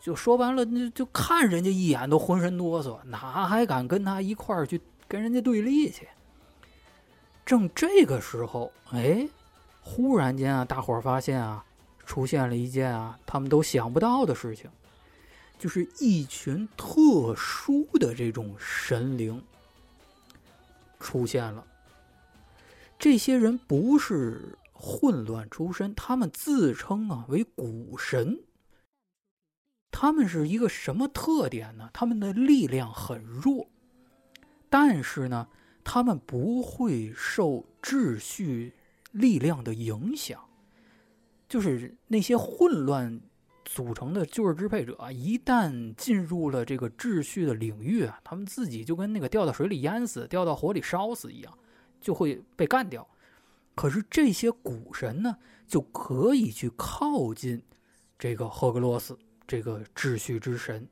就说完了，那就看人家一眼都浑身哆嗦，哪还敢跟他一块儿去跟人家对立去？正这个时候，哎，忽然间啊，大伙儿发现啊，出现了一件啊他们都想不到的事情，就是一群特殊的这种神灵。出现了，这些人不是混乱出身，他们自称啊为古神。他们是一个什么特点呢？他们的力量很弱，但是呢，他们不会受秩序力量的影响。就是那些混乱组成的旧日支配者，一旦进入了这个秩序的领域啊，他们自己就跟那个掉到水里淹死、掉到火里烧死一样，就会被干掉。可是这些古神呢，就可以去靠近这个赫格罗斯。这个秩序之神，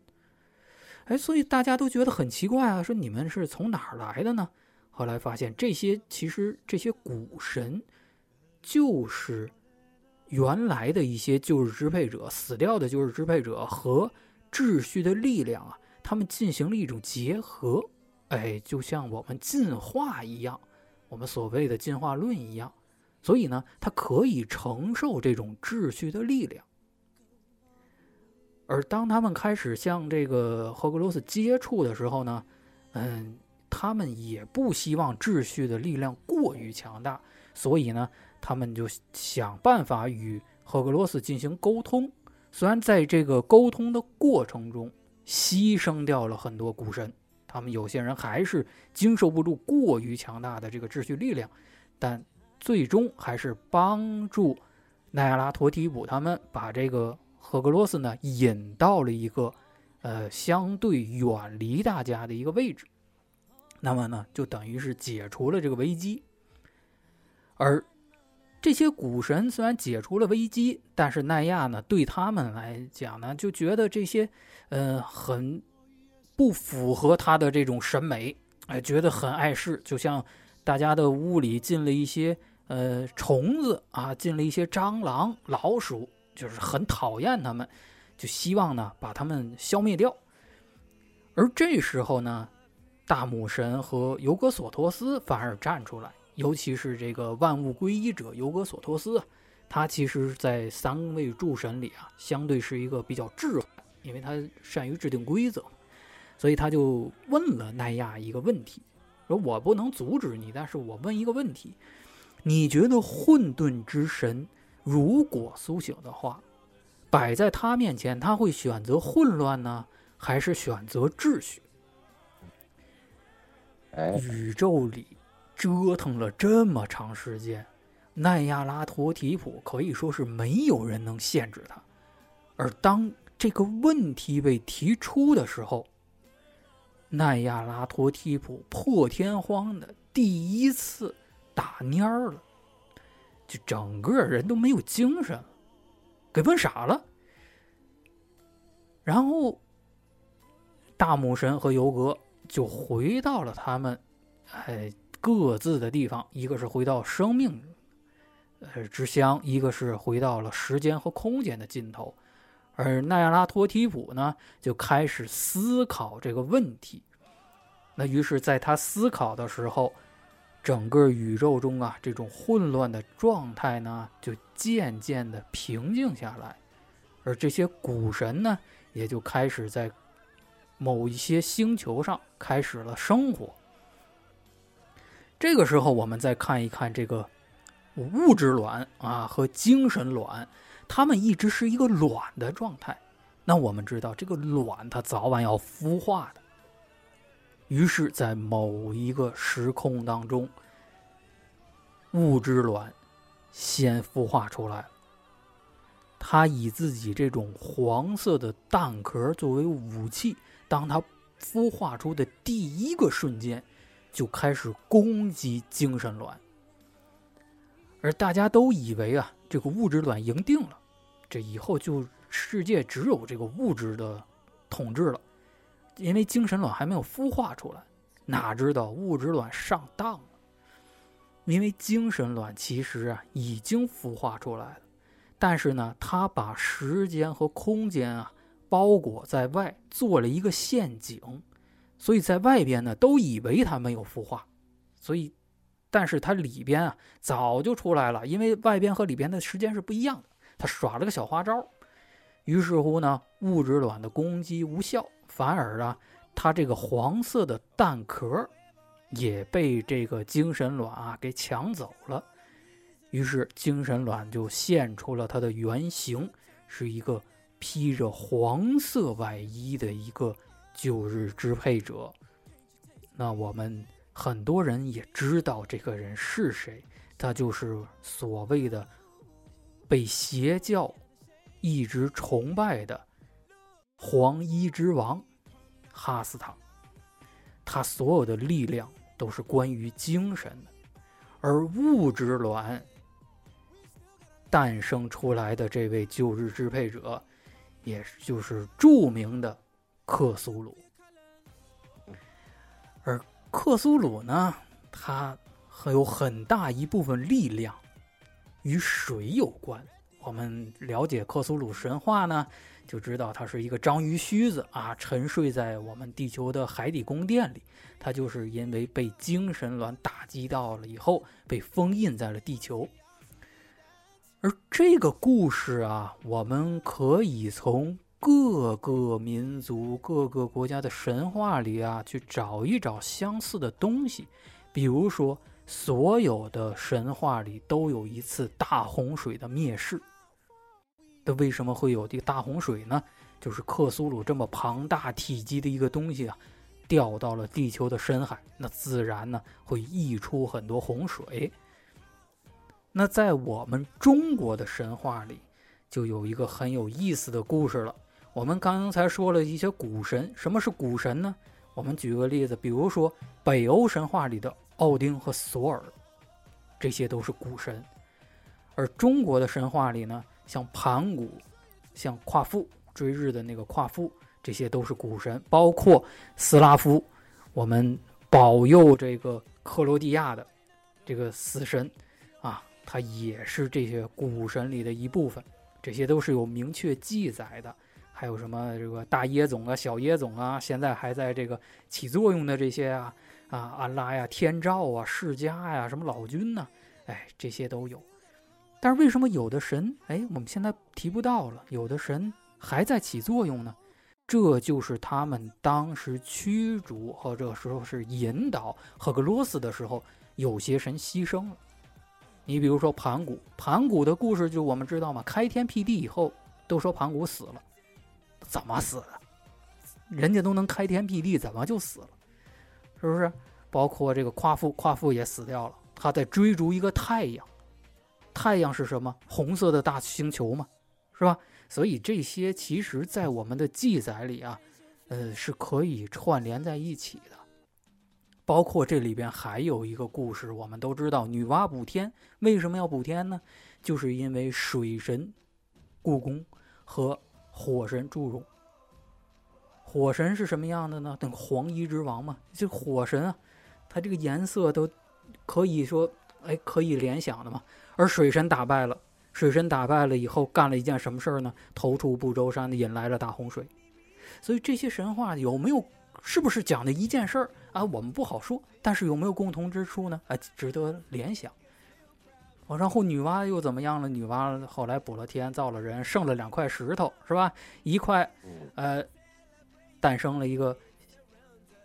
哎，所以大家都觉得很奇怪啊，说你们是从哪儿来的呢？后来发现，这些其实这些古神，就是原来的一些旧日支配者死掉的旧日支配者和秩序的力量啊，他们进行了一种结合，哎，就像我们进化一样，我们所谓的进化论一样，所以呢，它可以承受这种秩序的力量。而当他们开始向这个赫格罗斯接触的时候呢，嗯，他们也不希望秩序的力量过于强大，所以呢，他们就想办法与赫格罗斯进行沟通。虽然在这个沟通的过程中牺牲掉了很多古神，他们有些人还是经受不住过于强大的这个秩序力量，但最终还是帮助奈亚拉托提普他们把这个。赫格罗斯呢，引到了一个，呃，相对远离大家的一个位置，那么呢，就等于是解除了这个危机。而这些古神虽然解除了危机，但是奈亚呢，对他们来讲呢，就觉得这些，呃，很不符合他的这种审美，哎，觉得很碍事，就像大家的屋里进了一些，呃，虫子啊，进了一些蟑螂、老鼠。就是很讨厌他们，就希望呢把他们消灭掉。而这时候呢，大母神和尤格索托斯反而站出来，尤其是这个万物归一者尤格索托斯，他其实，在三位诸神里啊，相对是一个比较智慧，因为他善于制定规则，所以他就问了奈亚一个问题：说我不能阻止你，但是我问一个问题，你觉得混沌之神？如果苏醒的话，摆在他面前，他会选择混乱呢，还是选择秩序？宇宙里折腾了这么长时间，奈亚拉托提普可以说是没有人能限制他。而当这个问题被提出的时候，奈亚拉托提普破天荒的第一次打蔫儿了。就整个人都没有精神，给问傻了。然后，大母神和尤格就回到了他们哎各自的地方，一个是回到生命呃之乡，一个是回到了时间和空间的尽头。而奈亚拉托提普呢，就开始思考这个问题。那于是，在他思考的时候。整个宇宙中啊，这种混乱的状态呢，就渐渐的平静下来，而这些古神呢，也就开始在某一些星球上开始了生活。这个时候，我们再看一看这个物质卵啊和精神卵，它们一直是一个卵的状态。那我们知道，这个卵它早晚要孵化的。于是，在某一个时空当中，物质卵先孵化出来。它以自己这种黄色的蛋壳作为武器，当它孵化出的第一个瞬间，就开始攻击精神卵。而大家都以为啊，这个物质卵赢定了，这以后就世界只有这个物质的统治了。因为精神卵还没有孵化出来，哪知道物质卵上当了。因为精神卵其实啊已经孵化出来了，但是呢，它把时间和空间啊包裹在外，做了一个陷阱，所以在外边呢都以为它没有孵化，所以，但是它里边啊早就出来了，因为外边和里边的时间是不一样的，它耍了个小花招，于是乎呢，物质卵的攻击无效。反而啊，它这个黄色的蛋壳也被这个精神卵啊给抢走了。于是精神卵就现出了它的原型，是一个披着黄色外衣的一个旧日支配者。那我们很多人也知道这个人是谁，他就是所谓的被邪教一直崇拜的。黄衣之王，哈斯塔，他所有的力量都是关于精神的，而物质卵诞生出来的这位旧日支配者，也就是著名的克苏鲁。而克苏鲁呢，它很有很大一部分力量与水有关。我们了解克苏鲁神话呢。就知道它是一个章鱼须子啊，沉睡在我们地球的海底宫殿里。它就是因为被精神卵打击到了以后，被封印在了地球。而这个故事啊，我们可以从各个民族、各个国家的神话里啊，去找一找相似的东西。比如说，所有的神话里都有一次大洪水的灭世。那为什么会有这个大洪水呢？就是克苏鲁这么庞大体积的一个东西啊，掉到了地球的深海，那自然呢会溢出很多洪水。那在我们中国的神话里，就有一个很有意思的故事了。我们刚才说了一些古神，什么是古神呢？我们举个例子，比如说北欧神话里的奥丁和索尔，这些都是古神。而中国的神话里呢？像盘古，像夸父追日的那个夸父，这些都是古神，包括斯拉夫，我们保佑这个克罗地亚的这个死神啊，他也是这些古神里的一部分，这些都是有明确记载的。还有什么这个大耶总啊、小耶总啊，现在还在这个起作用的这些啊啊，安拉呀、天照啊、释迦呀、什么老君呢？哎，这些都有。但是为什么有的神，哎，我们现在提不到了，有的神还在起作用呢？这就是他们当时驱逐或者说是引导赫格罗斯的时候，有些神牺牲了。你比如说盘古，盘古的故事就我们知道嘛，开天辟地以后，都说盘古死了，怎么死的？人家都能开天辟地，怎么就死了？是不是？包括这个夸父，夸父也死掉了，他在追逐一个太阳。太阳是什么？红色的大星球嘛，是吧？所以这些其实，在我们的记载里啊，呃，是可以串联在一起的。包括这里边还有一个故事，我们都知道，女娲补天为什么要补天呢？就是因为水神故宫和火神祝融。火神是什么样的呢？等黄衣之王嘛，这火神啊，它这个颜色都可以说，哎，可以联想的嘛。而水神打败了，水神打败了以后，干了一件什么事儿呢？投出不周山，引来了大洪水。所以这些神话有没有，是不是讲的一件事儿啊？我们不好说。但是有没有共同之处呢？啊，值得联想。哦，然后女娲又怎么样了？女娲后来补了天，造了人，剩了两块石头，是吧？一块，呃，诞生了一个《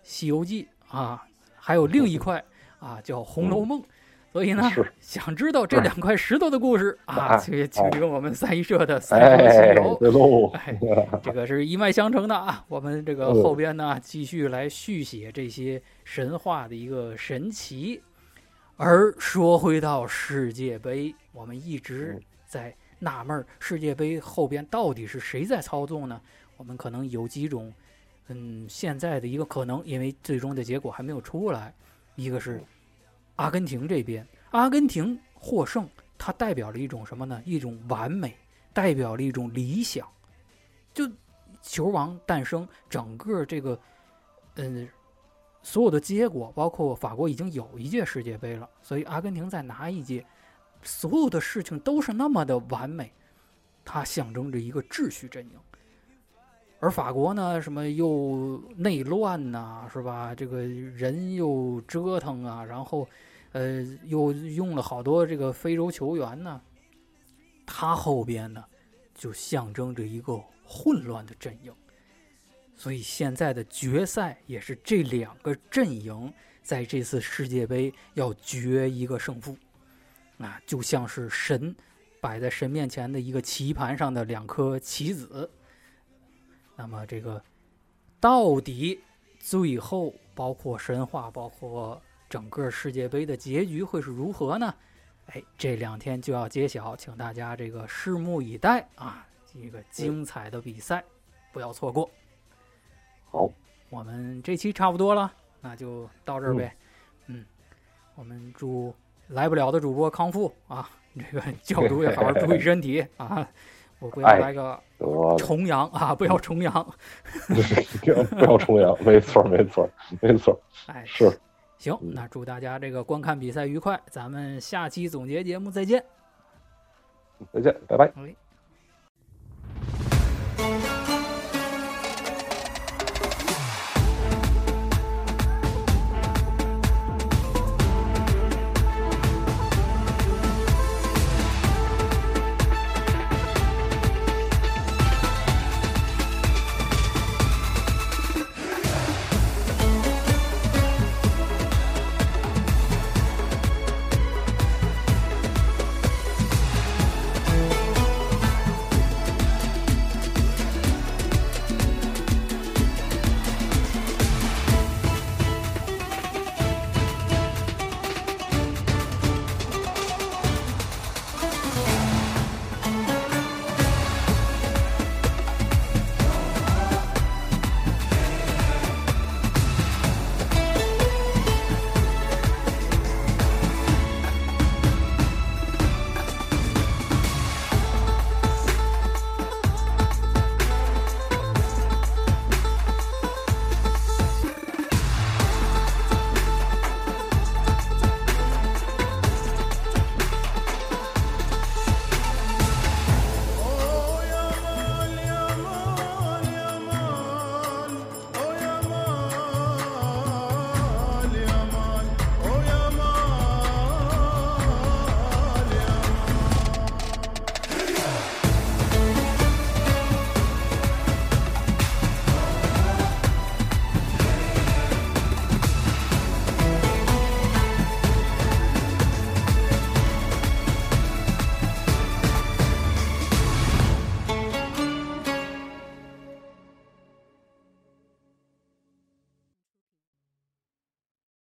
西游记》啊，还有另一块啊，叫《红楼梦》。所以呢，想知道这两块石头的故事啊，哎请请听我们三一社的三说哎西游，。哎，这个是一脉相承的啊。我们这个嗯后边呢，继续来续写这些神话的一个神奇。而说回到世界杯，我们一直嗯在纳闷儿，世界杯后边到底是谁在操纵呢？我们可能有几种，嗯，现在的一个可能，因为最终的结果还没有出来。一个是阿根廷这边，阿根廷获胜，它代表了一种什么呢？一种完美，代表了一种理想。就球王诞生，整个这个，嗯，所有的结果，包括法国已经有一届世界杯了，所以阿根廷再拿一届，所有的事情都是那么的完美，它象征着一个秩序阵营。而法国呢，什么又内乱呐、是吧？这个人又折腾啊，然后，呃，又用了好多这个非洲球员呢。他后边呢，就象征着一个混乱的阵营。所以现在的决赛也是这两个阵营在这次世界杯要决一个胜负，啊，就像是神摆在神面前的一个棋盘上的两颗棋子。那么这个到底最后包括神话，包括整个世界杯的结局会是如何呢？哎，这两天就要揭晓，请大家这个拭目以待啊！一个精彩的比赛不要错过。好，我们这期差不多了，那就到这儿呗。嗯，我们祝来不了的主播康复啊！这个教主也好好注意身体啊！我不要哎来个重阳啊！不要重阳。不要重阳，没错，没错，没错，哎，是，行，嗯那祝大家这个观看比赛愉快，咱们下期总结节目再见。再见，拜拜。哎。